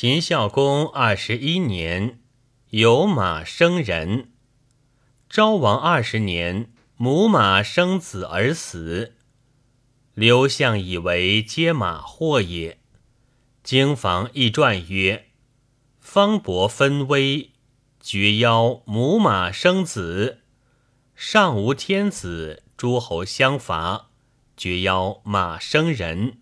秦孝公二十一年，有马生人。昭王二十年，母马生子而死。刘向以为皆马祸也。经房易传曰：“方伯分威，绝妖母马生子；上无天子，诸侯相伐，绝妖马生人。”